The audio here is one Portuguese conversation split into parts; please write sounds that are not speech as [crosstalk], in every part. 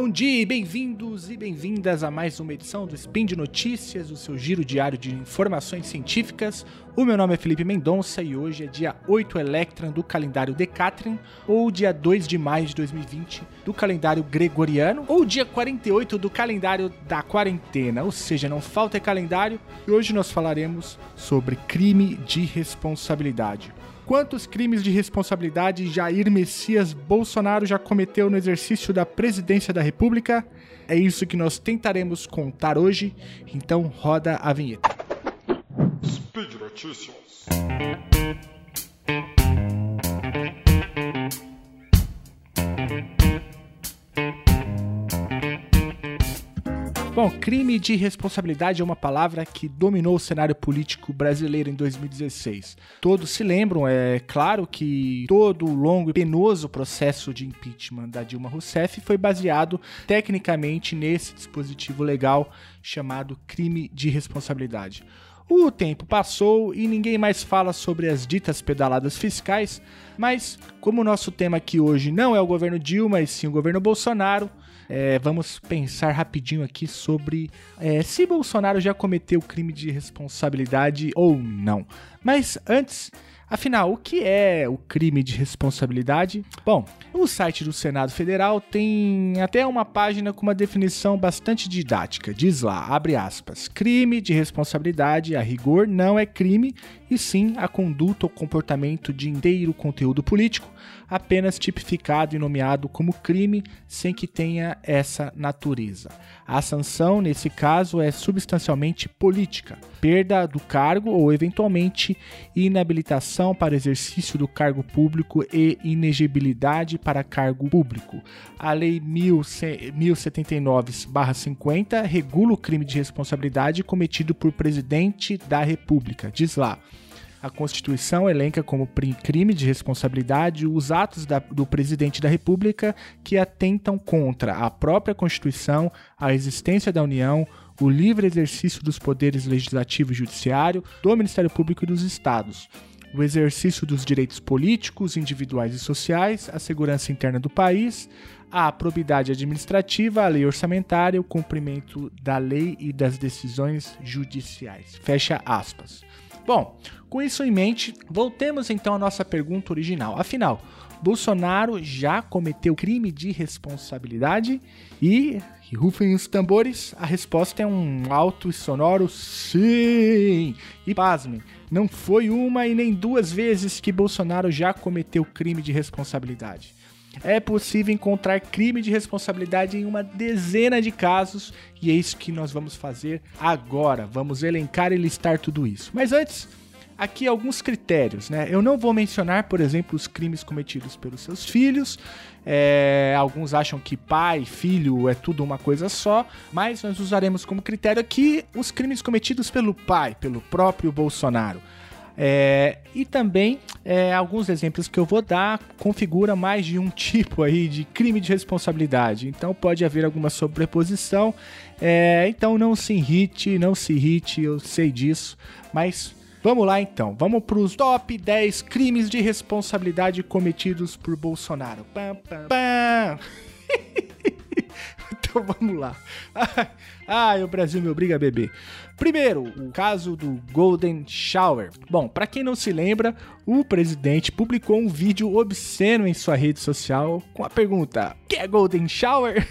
bom dia, bem-vindos e bem-vindas a mais uma edição do Spin de Notícias, o seu giro diário de informações científicas. O meu nome é Felipe Mendonça e hoje é dia 8 Electran do calendário Decatrin, ou dia 2 de maio de 2020 do calendário Gregoriano, ou dia 48 do calendário da quarentena, ou seja, não falta calendário. E hoje nós falaremos sobre crime de responsabilidade. Quantos crimes de responsabilidade Jair Messias Bolsonaro já cometeu no exercício da presidência da República? É isso que nós tentaremos contar hoje, então roda a vinheta. Speed Notícias. Bom, crime de responsabilidade é uma palavra que dominou o cenário político brasileiro em 2016. Todos se lembram, é claro, que todo o longo e penoso processo de impeachment da Dilma Rousseff foi baseado tecnicamente nesse dispositivo legal chamado crime de responsabilidade. O tempo passou e ninguém mais fala sobre as ditas pedaladas fiscais, mas como o nosso tema aqui hoje não é o governo Dilma e sim o governo Bolsonaro, é, vamos pensar rapidinho aqui sobre é, se Bolsonaro já cometeu crime de responsabilidade ou não. Mas antes, Afinal, o que é o crime de responsabilidade? Bom, o site do Senado Federal tem até uma página com uma definição bastante didática. Diz lá, abre aspas, crime de responsabilidade a rigor não é crime, e sim a conduta ou comportamento de inteiro conteúdo político, apenas tipificado e nomeado como crime sem que tenha essa natureza. A sanção, nesse caso, é substancialmente política, perda do cargo ou, eventualmente, inabilitação para exercício do cargo público e inegibilidade para cargo público. A Lei 1079-50 regula o crime de responsabilidade cometido por presidente da República. Diz lá. A Constituição elenca como crime de responsabilidade os atos da, do presidente da República que atentam contra a própria Constituição, a existência da União, o livre exercício dos poderes legislativo e judiciário, do Ministério Público e dos Estados, o exercício dos direitos políticos, individuais e sociais, a segurança interna do país, a probidade administrativa, a lei orçamentária, o cumprimento da lei e das decisões judiciais. Fecha aspas. Bom, com isso em mente, voltemos então à nossa pergunta original. Afinal, Bolsonaro já cometeu crime de responsabilidade? E, e rufem os tambores, a resposta é um alto e sonoro sim! E pasmem, não foi uma e nem duas vezes que Bolsonaro já cometeu crime de responsabilidade. É possível encontrar crime de responsabilidade em uma dezena de casos e é isso que nós vamos fazer agora. Vamos elencar e listar tudo isso. Mas antes, aqui alguns critérios, né? Eu não vou mencionar, por exemplo, os crimes cometidos pelos seus filhos. É, alguns acham que pai, filho é tudo uma coisa só, mas nós usaremos como critério aqui os crimes cometidos pelo pai, pelo próprio Bolsonaro. É, e também é, alguns exemplos que eu vou dar configura mais de um tipo aí de crime de responsabilidade. Então pode haver alguma sobreposição. É, então não se irrite, não se irrite, eu sei disso. Mas vamos lá então. Vamos para os top 10 crimes de responsabilidade cometidos por Bolsonaro. Pam, pam, pam. Então [laughs] vamos lá. Ai, o Brasil me obriga a beber. Primeiro, o caso do Golden Shower. Bom, para quem não se lembra, o presidente publicou um vídeo obsceno em sua rede social com a pergunta: "Que é Golden Shower?"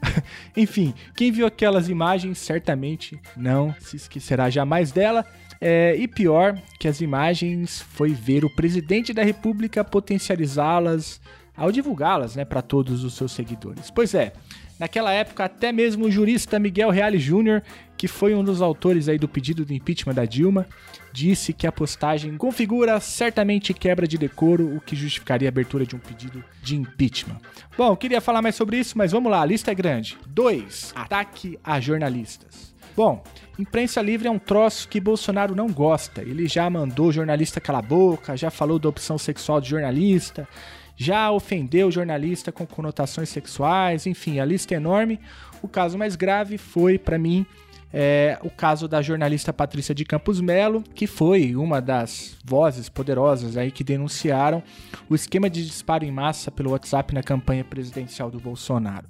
[laughs] Enfim, quem viu aquelas imagens certamente não se esquecerá jamais dela. É, e pior que as imagens foi ver o presidente da República potencializá-las ao divulgá-las né, para todos os seus seguidores. Pois é, Naquela época, até mesmo o jurista Miguel Reale Jr., que foi um dos autores aí do pedido de impeachment da Dilma, disse que a postagem configura certamente quebra de decoro, o que justificaria a abertura de um pedido de impeachment. Bom, queria falar mais sobre isso, mas vamos lá, a lista é grande. 2. Ataque a jornalistas. Bom, imprensa livre é um troço que Bolsonaro não gosta. Ele já mandou jornalista calar a boca, já falou da opção sexual de jornalista, já ofendeu jornalista com conotações sexuais, enfim, a lista é enorme. O caso mais grave foi, para mim, é, o caso da jornalista Patrícia de Campos Melo, que foi uma das vozes poderosas aí que denunciaram o esquema de disparo em massa pelo WhatsApp na campanha presidencial do Bolsonaro.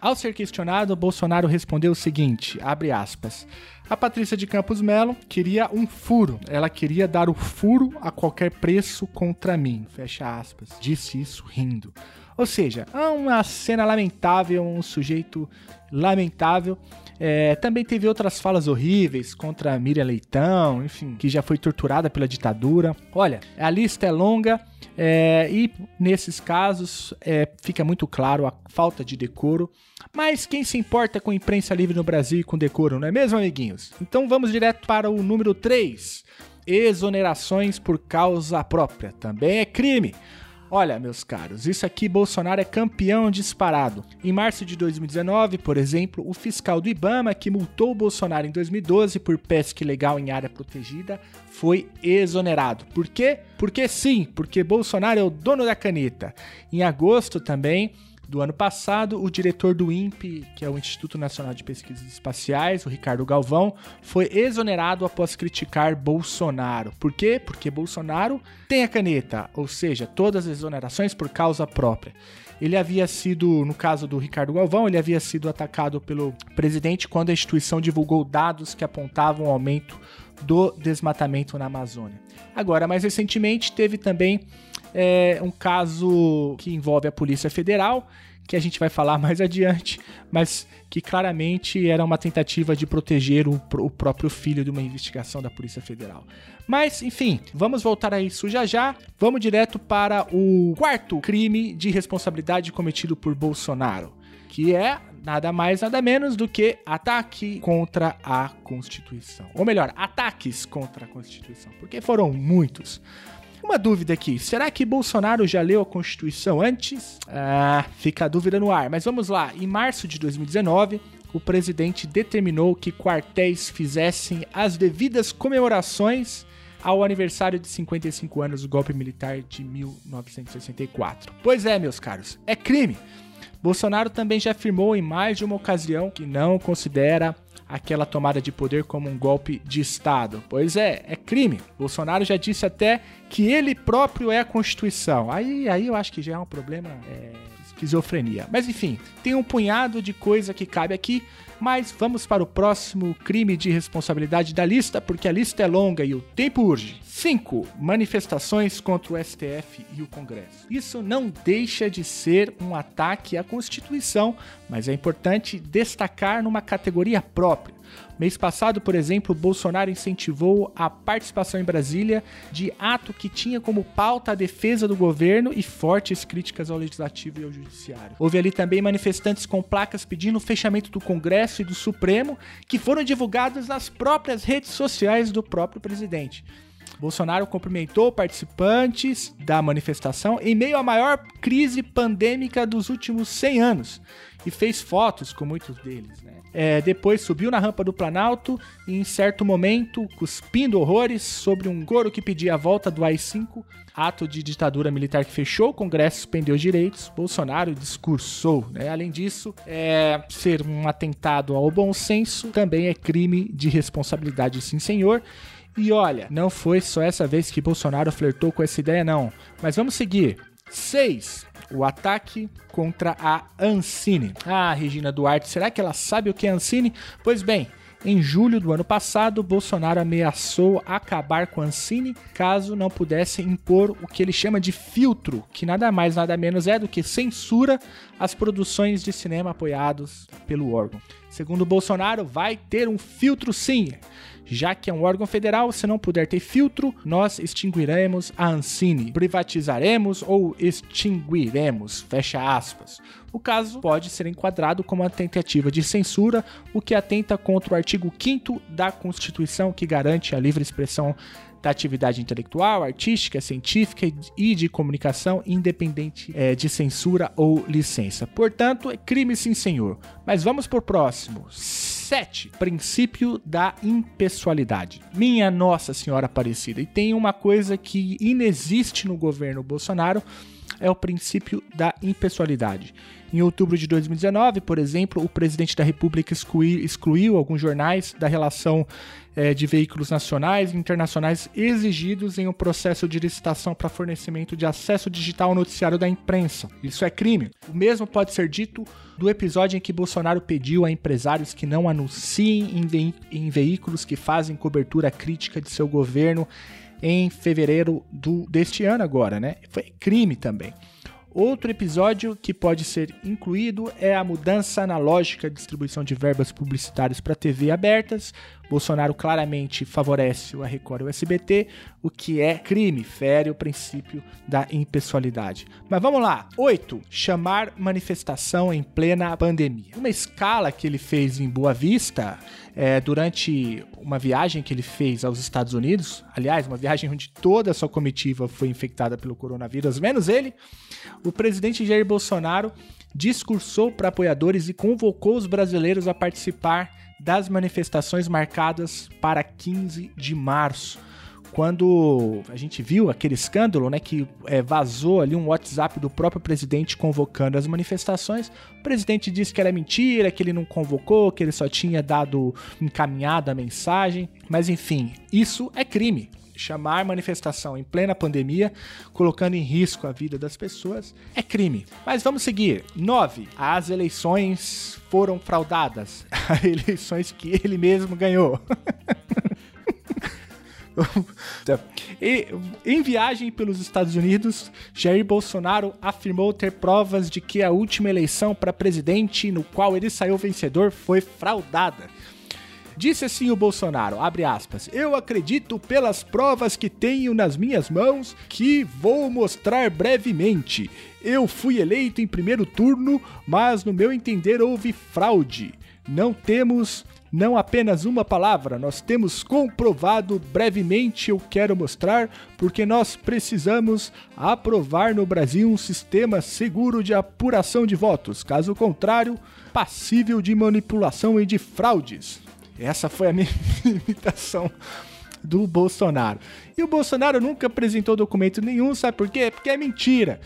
Ao ser questionado, Bolsonaro respondeu o seguinte, abre aspas, a Patrícia de Campos Melo queria um furo. Ela queria dar o furo a qualquer preço contra mim. Fecha aspas. Disse isso rindo. Ou seja, é uma cena lamentável, um sujeito lamentável. É, também teve outras falas horríveis contra Miriam Leitão, enfim, que já foi torturada pela ditadura. Olha, a lista é longa é, e nesses casos é, fica muito claro a falta de decoro. Mas quem se importa com imprensa livre no Brasil e com decoro, não é mesmo, amiguinhos? Então vamos direto para o número 3. Exonerações por causa própria. Também é crime. Olha, meus caros, isso aqui Bolsonaro é campeão disparado. Em março de 2019, por exemplo, o fiscal do Ibama que multou Bolsonaro em 2012 por pesca ilegal em área protegida foi exonerado. Por quê? Porque sim, porque Bolsonaro é o dono da caneta. Em agosto também, do ano passado, o diretor do INPE, que é o Instituto Nacional de Pesquisas Espaciais, o Ricardo Galvão, foi exonerado após criticar Bolsonaro. Por quê? Porque Bolsonaro tem a caneta, ou seja, todas as exonerações por causa própria. Ele havia sido, no caso do Ricardo Galvão, ele havia sido atacado pelo presidente quando a instituição divulgou dados que apontavam aumento do desmatamento na Amazônia. Agora, mais recentemente, teve também é um caso que envolve a Polícia Federal, que a gente vai falar [laughs] mais adiante, mas que claramente era uma tentativa de proteger o, o próprio filho de uma investigação da Polícia Federal. Mas, enfim, vamos voltar a isso já já. Vamos direto para o quarto crime de responsabilidade cometido por Bolsonaro, que é nada mais, nada menos do que ataque contra a Constituição. Ou melhor, ataques contra a Constituição, porque foram muitos. Uma dúvida aqui: será que Bolsonaro já leu a Constituição antes? Ah, fica a dúvida no ar. Mas vamos lá. Em março de 2019, o presidente determinou que quartéis fizessem as devidas comemorações ao aniversário de 55 anos do golpe militar de 1964. Pois é, meus caros, é crime. Bolsonaro também já afirmou em mais de uma ocasião que não considera aquela tomada de poder como um golpe de Estado. Pois é, é crime. Bolsonaro já disse até que ele próprio é a Constituição. Aí, aí eu acho que já é um problema. É, esquizofrenia. Mas enfim, tem um punhado de coisa que cabe aqui. Mas vamos para o próximo crime de responsabilidade da lista, porque a lista é longa e o tempo urge. 5. Manifestações contra o STF e o Congresso. Isso não deixa de ser um ataque à Constituição, mas é importante destacar numa categoria própria. Mês passado, por exemplo, Bolsonaro incentivou a participação em Brasília de ato que tinha como pauta a defesa do governo e fortes críticas ao legislativo e ao judiciário. Houve ali também manifestantes com placas pedindo o fechamento do Congresso e do Supremo, que foram divulgados nas próprias redes sociais do próprio presidente. Bolsonaro cumprimentou participantes da manifestação em meio à maior crise pandêmica dos últimos 100 anos e fez fotos com muitos deles. Né? É, depois subiu na rampa do Planalto e, em certo momento, cuspindo horrores sobre um coro que pedia a volta do AI-5, ato de ditadura militar que fechou o Congresso suspendeu os direitos, Bolsonaro discursou. Né? Além disso, é, ser um atentado ao bom senso também é crime de responsabilidade, sim, senhor. E olha, não foi só essa vez que Bolsonaro flertou com essa ideia, não. Mas vamos seguir. 6 o ataque contra a Ancine. Ah, Regina Duarte, será que ela sabe o que é Ancine? Pois bem, em julho do ano passado, Bolsonaro ameaçou acabar com Ancine caso não pudesse impor o que ele chama de filtro, que nada mais nada menos é do que censura as produções de cinema apoiados pelo órgão. Segundo Bolsonaro, vai ter um filtro sim. Já que é um órgão federal, se não puder ter filtro, nós extinguiremos a Ancine, privatizaremos ou extinguiremos, fecha aspas. O caso pode ser enquadrado como uma tentativa de censura, o que atenta contra o artigo 5 da Constituição que garante a livre expressão da atividade intelectual, artística, científica e de comunicação, independente é, de censura ou licença. Portanto, é crime sim, senhor. Mas vamos por próximo. 7. Princípio da impessoalidade. Minha Nossa Senhora Aparecida. E tem uma coisa que inexiste no governo Bolsonaro é o princípio da impessoalidade. Em outubro de 2019, por exemplo, o presidente da República excluiu, excluiu alguns jornais da relação é, de veículos nacionais e internacionais exigidos em um processo de licitação para fornecimento de acesso digital ao noticiário da imprensa. Isso é crime. O mesmo pode ser dito do episódio em que Bolsonaro pediu a empresários que não anunciem em, ve em veículos que fazem cobertura crítica de seu governo em fevereiro do, deste ano agora, né? Foi crime também. Outro episódio que pode ser incluído é a mudança na lógica de distribuição de verbas publicitárias para TV abertas. Bolsonaro claramente favorece o Record e o SBT, o que é crime, fere o princípio da impessoalidade. Mas vamos lá. 8. Chamar manifestação em plena pandemia. Uma escala que ele fez em Boa Vista é, durante uma viagem que ele fez aos Estados Unidos, aliás, uma viagem onde toda a sua comitiva foi infectada pelo coronavírus, menos ele, o presidente Jair Bolsonaro discursou para apoiadores e convocou os brasileiros a participar das manifestações marcadas para 15 de março quando a gente viu aquele escândalo, né, que é, vazou ali um WhatsApp do próprio presidente convocando as manifestações, o presidente disse que era mentira, que ele não convocou, que ele só tinha dado encaminhado a mensagem, mas enfim, isso é crime. Chamar manifestação em plena pandemia, colocando em risco a vida das pessoas, é crime. Mas vamos seguir. 9. As eleições foram fraudadas. [laughs] eleições que ele mesmo ganhou. [laughs] e, em viagem pelos Estados Unidos, Jair Bolsonaro afirmou ter provas de que a última eleição para presidente, no qual ele saiu vencedor, foi fraudada. Disse assim o Bolsonaro, abre aspas, eu acredito pelas provas que tenho nas minhas mãos que vou mostrar brevemente. Eu fui eleito em primeiro turno, mas no meu entender houve fraude. Não temos não apenas uma palavra, nós temos comprovado brevemente, eu quero mostrar, porque nós precisamos aprovar no Brasil um sistema seguro de apuração de votos, caso contrário, passível de manipulação e de fraudes. Essa foi a minha [laughs] imitação do Bolsonaro. E o Bolsonaro nunca apresentou documento nenhum, sabe por quê? Porque é mentira.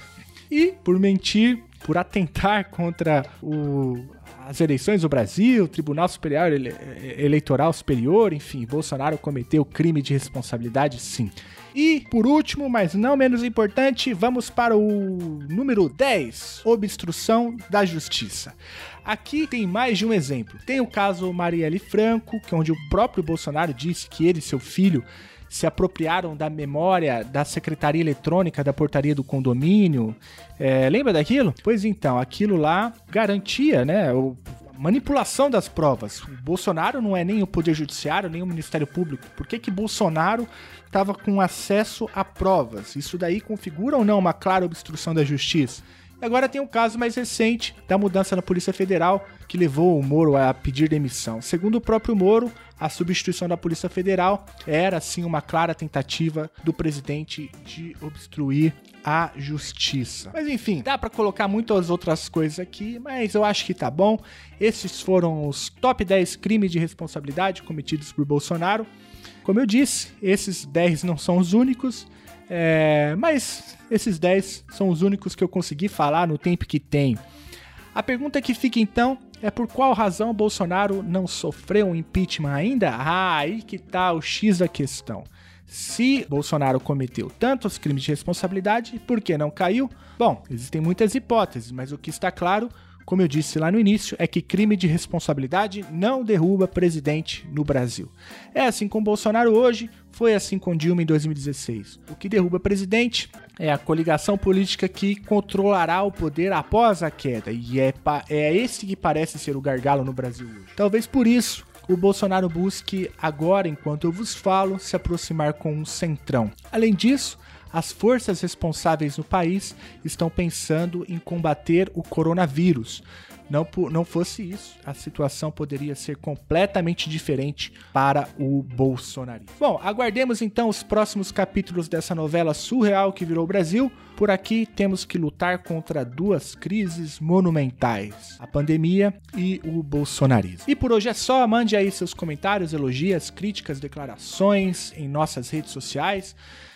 E por mentir, por atentar contra o, as eleições do Brasil, Tribunal Superior Ele Eleitoral Superior, enfim, Bolsonaro cometeu crime de responsabilidade, sim. E, por último, mas não menos importante, vamos para o número 10, obstrução da justiça. Aqui tem mais de um exemplo. Tem o caso Marielle Franco, que é onde o próprio Bolsonaro disse que ele e seu filho se apropriaram da memória da secretaria eletrônica da portaria do condomínio. É, lembra daquilo? Pois então, aquilo lá garantia, né? Manipulação das provas. O Bolsonaro não é nem o Poder Judiciário, nem o Ministério Público. Por que, que Bolsonaro estava com acesso a provas? Isso daí configura ou não uma clara obstrução da justiça? E agora tem um caso mais recente da mudança na Polícia Federal que levou o Moro a pedir demissão. Segundo o próprio Moro, a substituição da Polícia Federal era sim uma clara tentativa do presidente de obstruir a justiça. Mas enfim, dá para colocar muitas outras coisas aqui, mas eu acho que tá bom. Esses foram os top 10 crimes de responsabilidade cometidos por Bolsonaro. Como eu disse, esses 10 não são os únicos. É, mas esses 10 são os únicos que eu consegui falar no tempo que tenho. A pergunta que fica então é por qual razão Bolsonaro não sofreu um impeachment ainda? Ah, aí que tá o X da questão. Se Bolsonaro cometeu tantos crimes de responsabilidade, por que não caiu? Bom, existem muitas hipóteses, mas o que está claro como eu disse lá no início, é que crime de responsabilidade não derruba presidente no Brasil. É assim com Bolsonaro hoje, foi assim com Dilma em 2016. O que derruba presidente é a coligação política que controlará o poder após a queda, e é, é esse que parece ser o gargalo no Brasil hoje. Talvez por isso o Bolsonaro busque agora, enquanto eu vos falo, se aproximar com um centrão. Além disso, as forças responsáveis no país estão pensando em combater o coronavírus. Não, não fosse isso, a situação poderia ser completamente diferente para o bolsonarismo. Bom, aguardemos então os próximos capítulos dessa novela surreal que virou o Brasil. Por aqui temos que lutar contra duas crises monumentais: a pandemia e o bolsonarismo. E por hoje é só. Mande aí seus comentários, elogias, críticas, declarações em nossas redes sociais.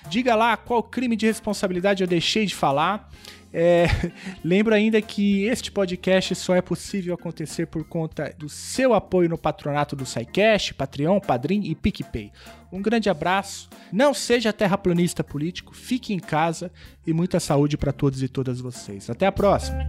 Diga lá qual crime de responsabilidade eu deixei de falar. É, [laughs] lembro ainda que este podcast só é possível acontecer por conta do seu apoio no patronato do SciCast, Patreon, Padrim e PicPay. Um grande abraço, não seja terraplanista político, fique em casa e muita saúde para todos e todas vocês. Até a próxima!